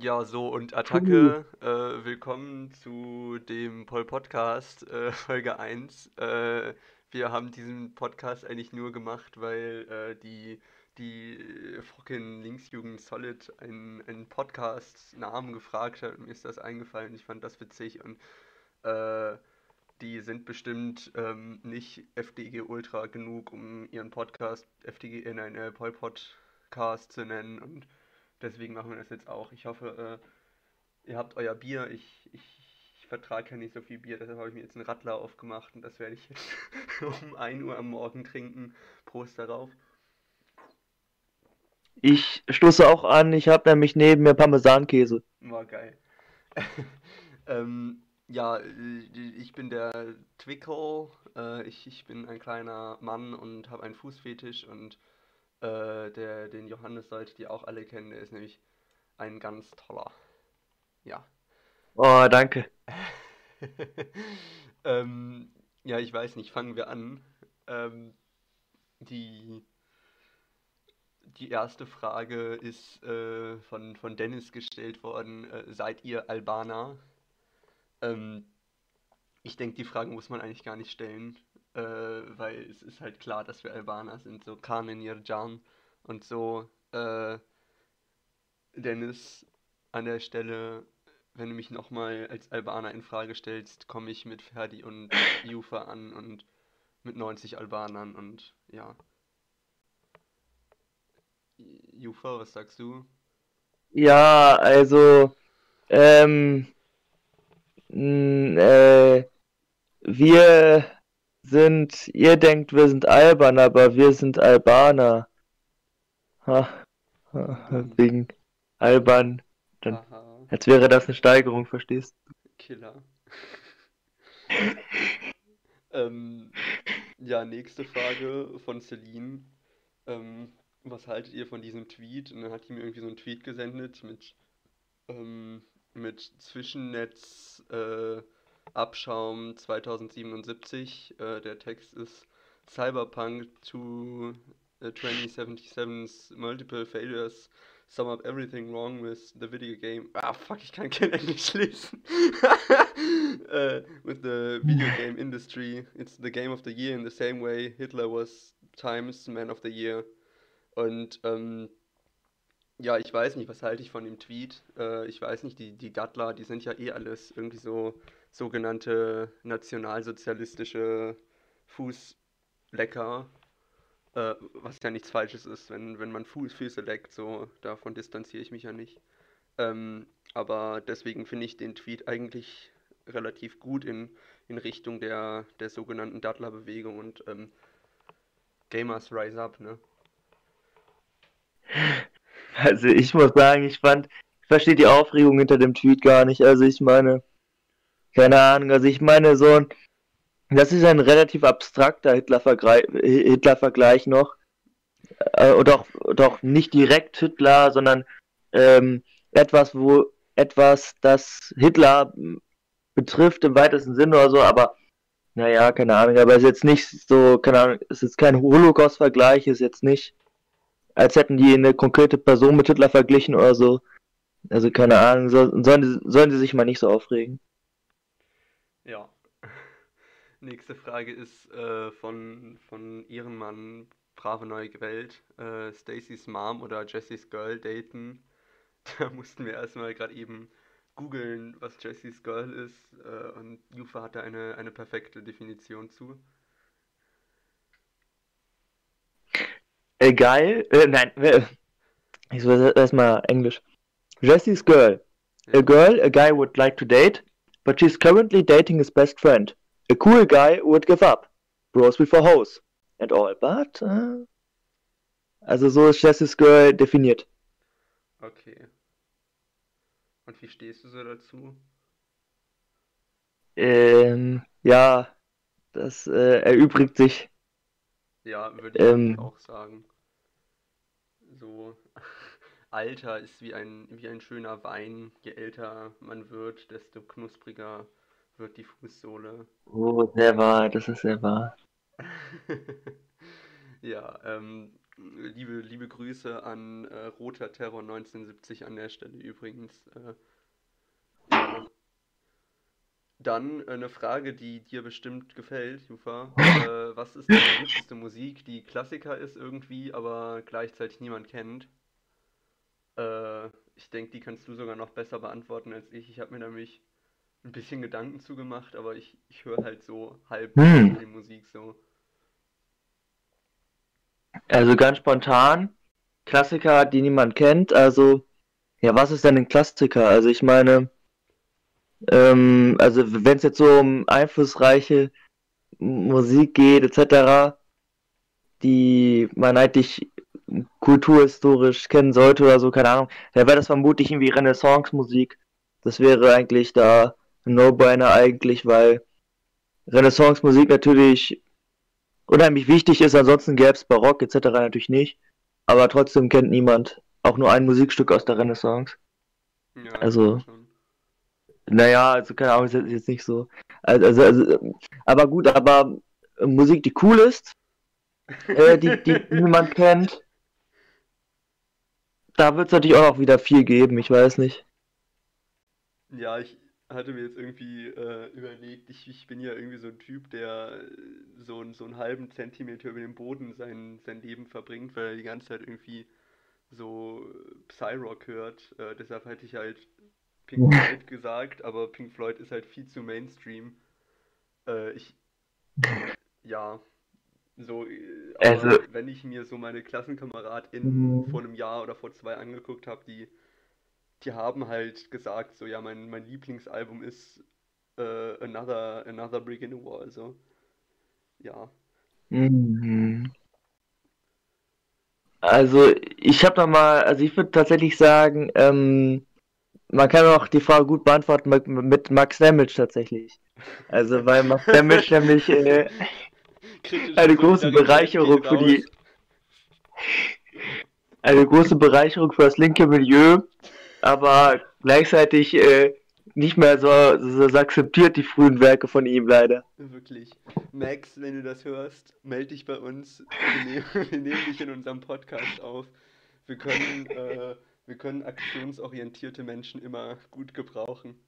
Ja, so und Attacke, äh, willkommen zu dem Pol Podcast, äh, Folge 1. Äh, wir haben diesen Podcast eigentlich nur gemacht, weil äh, die, die fucking Linksjugend Solid einen, einen Podcast-Namen gefragt hat. Mir ist das eingefallen, ich fand das witzig und äh, die sind bestimmt ähm, nicht FDG Ultra genug, um ihren Podcast FDG in einen Pol Podcast zu nennen und deswegen machen wir das jetzt auch. Ich hoffe, äh, ihr habt euer Bier. Ich, ich, ich vertrage ja nicht so viel Bier, deshalb habe ich mir jetzt einen Radler aufgemacht und das werde ich jetzt um 1 Uhr am Morgen trinken. Prost darauf. Ich stoße auch an, ich habe nämlich neben mir Parmesankäse. War geil. ähm, ja, ich bin der Twickle. Äh, ich, ich bin ein kleiner Mann und habe einen Fußfetisch und äh, der, den Johannes solltet ihr auch alle kennen, der ist nämlich ein ganz toller. Ja. Oh, danke. ähm, ja, ich weiß nicht, fangen wir an. Ähm, die, die erste Frage ist äh, von, von Dennis gestellt worden. Äh, seid ihr Albaner? Ähm, ich denke, die Frage muss man eigentlich gar nicht stellen äh, weil es ist halt klar, dass wir Albaner sind, so Kanen Yerjan und so. Äh, Dennis, an der Stelle, wenn du mich nochmal als Albaner in Frage stellst, komme ich mit Ferdi und Jufa an und mit 90 Albanern und ja. Jufa, was sagst du? Ja, also, ähm, äh, wir sind, ihr denkt, wir sind albern, aber wir sind Albaner. Ha, ha, wegen albern. Dann, Aha. als wäre das eine Steigerung, verstehst du? Killer. ähm, ja, nächste Frage von Celine. Ähm, was haltet ihr von diesem Tweet? Und dann hat die mir irgendwie so einen Tweet gesendet mit, ähm, mit Zwischennetz, äh, Abschaum 2077. Äh, der Text ist Cyberpunk to uh, 2077's multiple failures sum up everything wrong with the video game. Ah, fuck, ich kann kein Englisch lesen. uh, with the video game industry. It's the game of the year in the same way Hitler was Times Man of the Year. Und ähm, ja, ich weiß nicht, was halte ich von dem Tweet. Äh, ich weiß nicht, die, die Dattler, die sind ja eh alles irgendwie so sogenannte nationalsozialistische Fußlecker, äh, was ja nichts Falsches ist, wenn, wenn man Fuß, Füße leckt, so davon distanziere ich mich ja nicht. Ähm, aber deswegen finde ich den Tweet eigentlich relativ gut in, in Richtung der, der sogenannten Dattler-Bewegung und ähm, Gamers Rise Up, ne? Also ich muss sagen, ich fand, ich verstehe die Aufregung hinter dem Tweet gar nicht. Also ich meine, keine Ahnung, also ich meine so, das ist ein relativ abstrakter Hitler-Vergleich Hitler noch. Äh, auch, doch nicht direkt Hitler, sondern ähm, etwas, wo etwas, das Hitler betrifft im weitesten Sinne oder so, aber naja, keine Ahnung, aber es ist jetzt nicht so, keine Ahnung, es ist kein Holocaust-Vergleich, ist jetzt nicht, als hätten die eine konkrete Person mit Hitler verglichen oder so. Also keine Ahnung, so, sollen, sollen sie sich mal nicht so aufregen. Ja. Nächste Frage ist äh, von, von ihrem Mann Brave Neue Welt. Äh, Stacys Mom oder Jessys Girl daten. Da mussten wir erstmal gerade eben googeln, was Jessys Girl ist. Äh, und Jufa hatte eine, eine perfekte Definition zu. Äh, geil. Nein, äh, ich soll erstmal Englisch. Jessys Girl. A girl a guy would like to date but she's currently dating his best friend. A cool guy would give up. Bros before hoes. And all, but... Uh... Also so ist Jessie's Girl definiert. Okay. Und wie stehst du so dazu? Ähm, ja, das äh, erübrigt sich. Ja, würde ich ähm, auch sagen. So, Alter ist wie ein, wie ein schöner Wein. Je älter man wird, desto knuspriger wird die Fußsohle. Oh, sehr wahr, das ist sehr wahr. ja, ähm, liebe, liebe Grüße an äh, Roter Terror 1970 an der Stelle übrigens. Äh, ja. Dann äh, eine Frage, die dir bestimmt gefällt, Jufa. Äh, was ist deine liebste Musik, die Klassiker ist irgendwie, aber gleichzeitig niemand kennt? Äh, ich denke, die kannst du sogar noch besser beantworten als ich. Ich habe mir nämlich ein bisschen Gedanken zugemacht, aber ich, ich höre halt so halb Hm. die Musik so. Also ganz spontan, Klassiker, die niemand kennt. Also, ja, was ist denn ein Klassiker? Also ich meine, ähm, also wenn es jetzt so um einflussreiche Musik geht, etc., die man eigentlich kulturhistorisch kennen sollte oder so, keine Ahnung, dann wäre das vermutlich irgendwie Renaissance-Musik. Das wäre eigentlich da ein No-Brainer eigentlich, weil Renaissance-Musik natürlich unheimlich wichtig ist, ansonsten gäbe es Barock etc. natürlich nicht. Aber trotzdem kennt niemand auch nur ein Musikstück aus der Renaissance. Ja, Also, naja, also keine Ahnung, ist jetzt nicht so. Also, also, also aber gut, aber Musik, die cool ist, äh, die, die niemand kennt, da wird es natürlich auch noch wieder viel geben, ich weiß nicht. Ja, ich hatte mir jetzt irgendwie äh, überlegt, ich, ich bin ja irgendwie so ein Typ, der äh, so, einen- so einen halben Zentimeter über dem Boden sein, sein Leben verbringt, weil er die ganze Zeit irgendwie so äh, Psy-Rock hört. Äh, deshalb hätte ich halt Pink Floyd gesagt, aber Pink Floyd ist halt viel zu Mainstream. Äh, ich, ja, so, äh, Also, wenn ich mir so meine KlassenkameradInnen vor mhm. einem Jahr oder vor zwei angeguckt habe, die die haben halt gesagt, so ja, mein, mein Lieblingsalbum ist äh, Another, Another Brick in the Wall, so. Ja. Mhm. Also, ich habe noch mal, also ich würde tatsächlich sagen, ähm, man kann auch die Frage gut beantworten mit, mit Max Damage tatsächlich. Also, weil Max Damage nämlich äh, eine große Bereicherung für die, eine große Bereicherung für das linke Milieu, aber gleichzeitig äh, nicht mehr so, so, so akzeptiert die frühen Werke von ihm leider. Wirklich. Max, wenn du das hörst, melde dich bei uns. Wir nehmen, wir nehmen dich in unserem Podcast auf. Wir können, äh, wir können aktionsorientierte Menschen immer gut gebrauchen.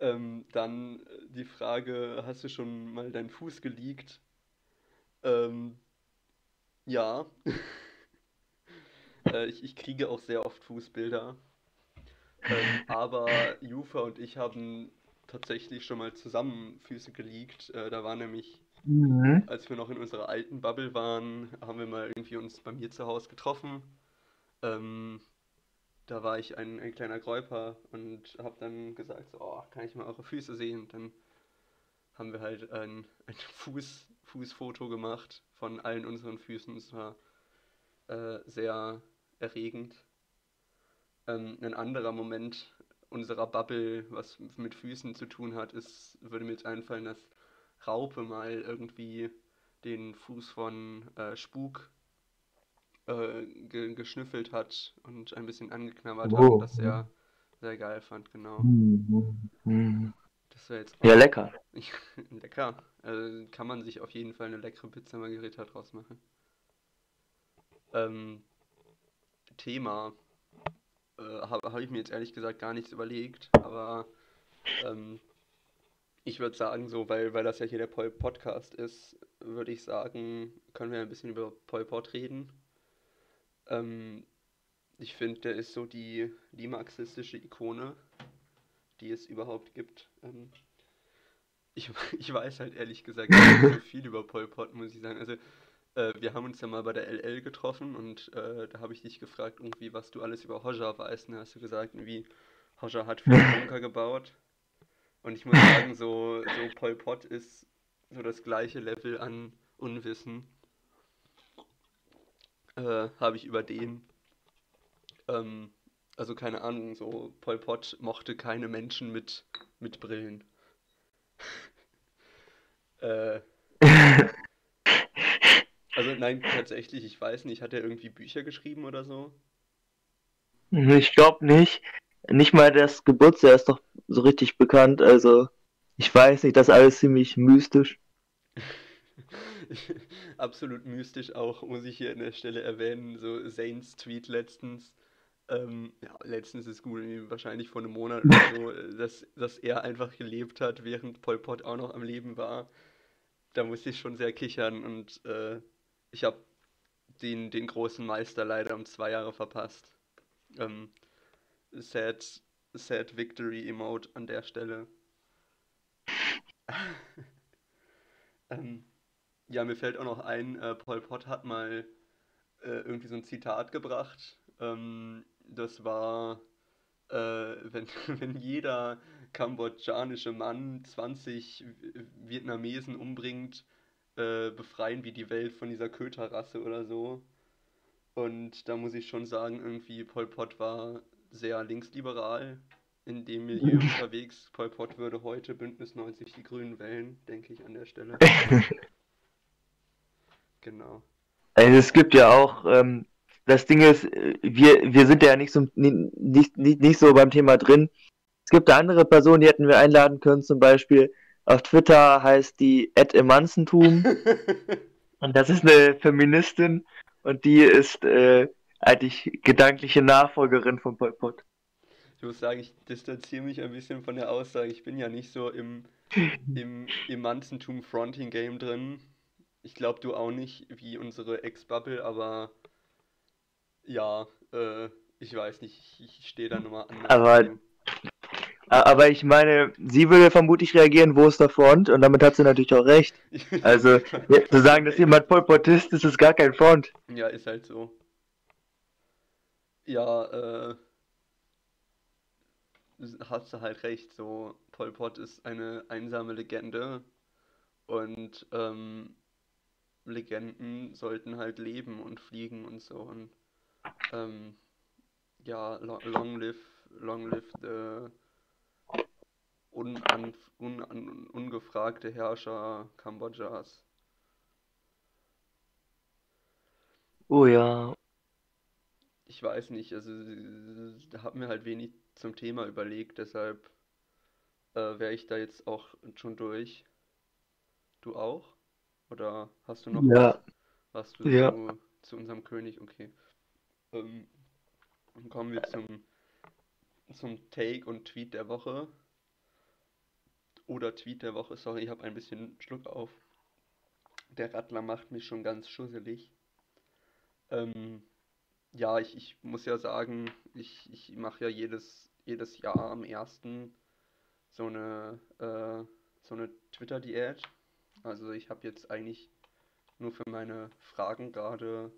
Ähm, dann äh, die Frage, hast du schon mal deinen Fuß geleakt? Ähm, ja. Äh, ich, ich kriege auch sehr oft Fußbilder. Ähm, aber Jufa und ich haben tatsächlich schon mal zusammen Füße geleakt. Äh, da war nämlich, Mhm. als wir noch in unserer alten Bubble waren, haben wir mal irgendwie uns bei mir zu Hause getroffen. Ähm, da war ich ein, ein kleiner Gräuper und habe dann gesagt, so, oh, kann ich mal eure Füße sehen? Und dann haben wir halt ein, ein Fuß, Fußfoto gemacht von allen unseren Füßen. Es war äh, sehr erregend. Ähm, ein anderer Moment unserer Bubble, was mit Füßen zu tun hat, ist, würde mir jetzt einfallen, dass Raupe mal irgendwie den Fuß von äh, Spuk äh, ge geschnüffelt hat und ein bisschen angeknabbert hat und das Oh. sehr, sehr geil fand, genau. Mhm. Mhm. Das wäre jetzt Ja, lecker. lecker. Also kann man sich auf jeden Fall eine leckere Pizza Margherita draus machen. Ähm, Thema äh, habe hab ich mir jetzt ehrlich gesagt gar nichts überlegt, aber ähm, ich würde sagen, so, weil, weil das ja hier der Pol Podcast ist, würde ich sagen, können wir ein bisschen über Pol Pot reden. Ähm, ich finde, der ist so die, die marxistische Ikone, die es überhaupt gibt. Ähm, ich, ich weiß halt ehrlich gesagt nicht so viel über Pol Pot, muss ich sagen. Also, äh, wir haben uns ja mal bei der LL getroffen und äh, da habe ich dich gefragt, irgendwie, was du alles über Hoxha weißt. Und da hast du gesagt, irgendwie, Hoxha hat viele Bunker gebaut. Und ich muss sagen, so, so Pol Pot ist so das gleiche Level an Unwissen, äh, habe ich über den. Ähm, also keine Ahnung, so Pol Pot mochte keine Menschen mit, mit Brillen. Äh, also nein, tatsächlich, ich weiß nicht, hat er irgendwie Bücher geschrieben oder so? Ich glaube nicht. Nicht mal das Geburtsjahr ist doch so richtig bekannt. Also, ich weiß nicht, das ist alles ziemlich mystisch. absolut mystisch auch, muss ich hier an der Stelle erwähnen, so Zanes Tweet letztens, ähm, ja, letztens ist gut, wahrscheinlich vor einem Monat oder so, dass, dass er einfach gelebt hat, während Pol Pot auch noch am Leben war. Da musste ich schon sehr kichern und äh, ich habe den, den großen Meister leider um zwei Jahre verpasst. Ähm, sad, sad Victory Emote an der Stelle. ähm, ja, mir fällt auch noch ein, äh, Pol Pot hat mal äh, irgendwie so ein Zitat gebracht. Ähm, das war, äh, wenn, wenn jeder kambodschanische Mann 20 Vietnamesen umbringt, äh, befreien wir die Welt von dieser Köterrasse oder so. Und da muss ich schon sagen, irgendwie Pol Pot war sehr linksliberal in dem Milieu unterwegs. Pol Pot würde heute Bündnis 90 die Grünen wählen, denke ich an der Stelle. genau. Also es gibt ja auch, ähm, das Ding ist, wir, wir sind ja nicht so, nicht, nicht, nicht so beim Thema drin. Es gibt andere Personen, die hätten wir einladen können, zum Beispiel auf Twitter heißt die Ed Emanzentum. und das ist eine Feministin und die ist äh, eigentlich gedankliche Nachfolgerin von Pol Pot. Ich muss sagen, ich distanziere mich ein bisschen von der Aussage. Ich bin ja nicht so im, im Emanzentum-Fronting-Game drin. Ich glaube, du auch nicht, wie unsere Ex-Bubble, aber ja, äh, ich weiß nicht, ich, ich stehe da nochmal an. Aber, aber ich meine, sie würde vermutlich reagieren, wo ist der Front? Und damit hat sie natürlich auch recht. Also, zu sagen, dass jemand Polpotist ist, ist gar kein Front. Ja, ist halt so. Ja, äh, hast du halt recht, so Pol Pot ist eine einsame Legende und ähm, Legenden sollten halt leben und fliegen und so und ähm, ja, long, long live, long live the unan, un, ungefragte Herrscher Kambodschas. Oh ja. Ich weiß nicht, also habe mir halt wenig zum Thema überlegt, deshalb äh, wäre ich da jetzt auch schon durch. Du auch? Oder hast du noch ja. was, was du ja. zu, zu unserem König? Okay. Ähm, dann kommen wir zum, zum Take und Tweet der Woche. Oder Tweet der Woche, sorry, ich habe ein bisschen Schluck auf. Der Rattler macht mich schon ganz schusselig. Ähm, ja, ich, ich muss ja sagen, ich, ich mache ja jedes, jedes Jahr am ersten so eine, äh, so eine Twitter-Diät. Also ich habe jetzt eigentlich nur für meine Fragen gerade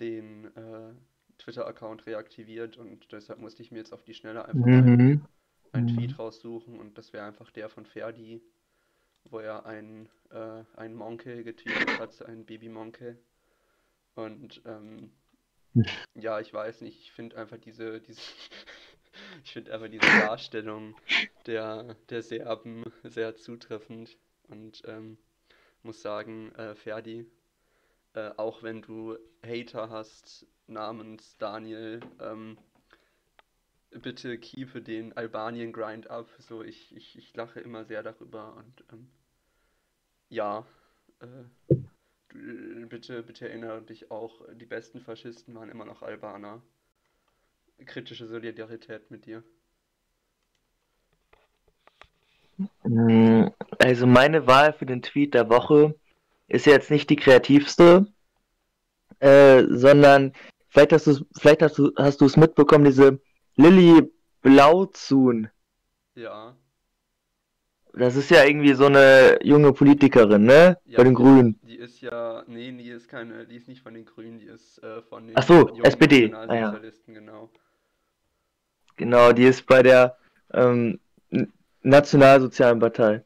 den äh, Twitter-Account reaktiviert und deshalb musste ich mir jetzt auf die Schnelle einfach mhm. einen, Tweet raussuchen und das wäre einfach der von Ferdi, wo er ein, äh, ein Monkey getweetet hat, ein Baby-Monkey. Und ähm, ja, ich weiß nicht, ich finde einfach diese, diese ich finde einfach diese Darstellung der, der Serben sehr zutreffend und ähm, muss sagen, äh, Ferdi, äh, auch wenn du Hater hast namens Daniel, ähm, bitte keepe den Albanien Grind up. So, ich, ich, ich lache immer sehr darüber und ähm, ja, äh, du, bitte, bitte erinnere dich auch, die besten Faschisten waren immer noch Albaner. Kritische Solidarität mit dir. Also meine Wahl für den Tweet der Woche ist jetzt nicht die kreativste, äh, sondern vielleicht hast du vielleicht hast du hast du es mitbekommen, diese Lilly Blauzun. Ja. Das ist ja irgendwie so eine junge Politikerin, ne? Ja, Bei den die, Grünen. Die ist ja, nee, die ist keine, die ist nicht von den Grünen, die ist äh, von den Ach so, SPD. Ah, ja. Genau. Genau, die ist bei der ähm, Nationalsozialen Partei.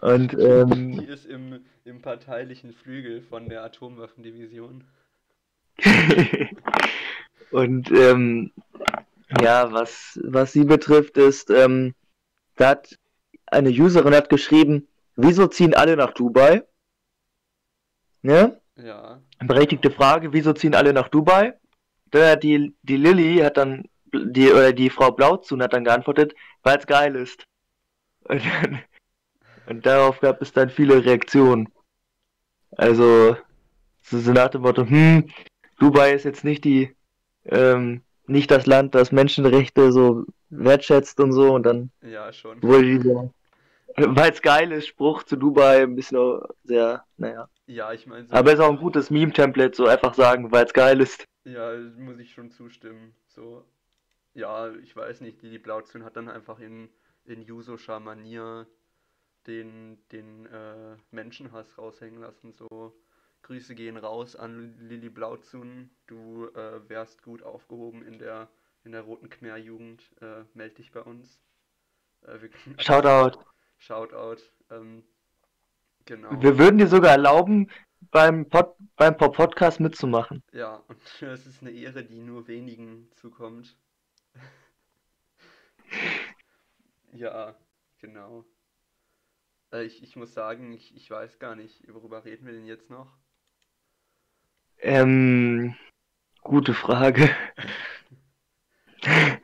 Und ähm, Die ist im, im parteilichen Flügel von der Atomwaffendivision. und ähm, ja, was, was sie betrifft, ist, ähm, da hat eine Userin hat geschrieben, wieso ziehen alle nach Dubai? Ne? Ja. Berechtigte Frage, wieso ziehen alle nach Dubai? Dann hat die, die Lilly hat dann, die, oder die Frau Blauzun hat dann geantwortet, weil es geil ist. Und, dann, und darauf gab es dann viele Reaktionen. Also, so nach dem Motto, hm, Dubai ist jetzt nicht die, ähm, nicht das Land, das Menschenrechte so wertschätzt und so und dann Ja, schon. wurde dieser, weil es geil ist, Spruch zu Dubai ein bisschen sehr, naja. Ja, ich meine, so, Aber ist auch ein gutes Meme-Template, so einfach sagen, weil es geil ist. ja, muss ich schon zustimmen. So, ja, ich weiß nicht, Lili Blauzun hat dann einfach in, in Yusosha Manier den, den äh, Menschenhass raushängen lassen. So, Grüße gehen raus an Lili Blauzun. Du äh, wärst gut aufgehoben in der, in der Roten Khmer-Jugend. Äh, meld dich bei uns. Äh, wir, Shoutout. Shoutout. Ähm, genau. Wir würden dir sogar erlauben, beim, Pod, beim Podcast mitzumachen. Ja, und es ist eine Ehre, die nur wenigen zukommt. Ja, genau. Äh, ich, ich muss sagen, ich, ich weiß gar nicht, worüber reden wir denn jetzt noch? Ähm, gute Frage.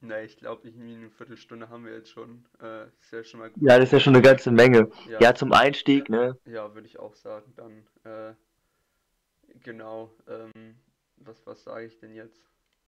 Na, ich glaube, eine Viertelstunde haben wir jetzt schon. Äh, ist ja schon mal gut. Ja, das ist ja schon eine ganze Menge. Ja, Ja, zum Einstieg, ne? ja, würde ich auch sagen. Dann, äh, genau. Ähm, was, was sage ich denn jetzt?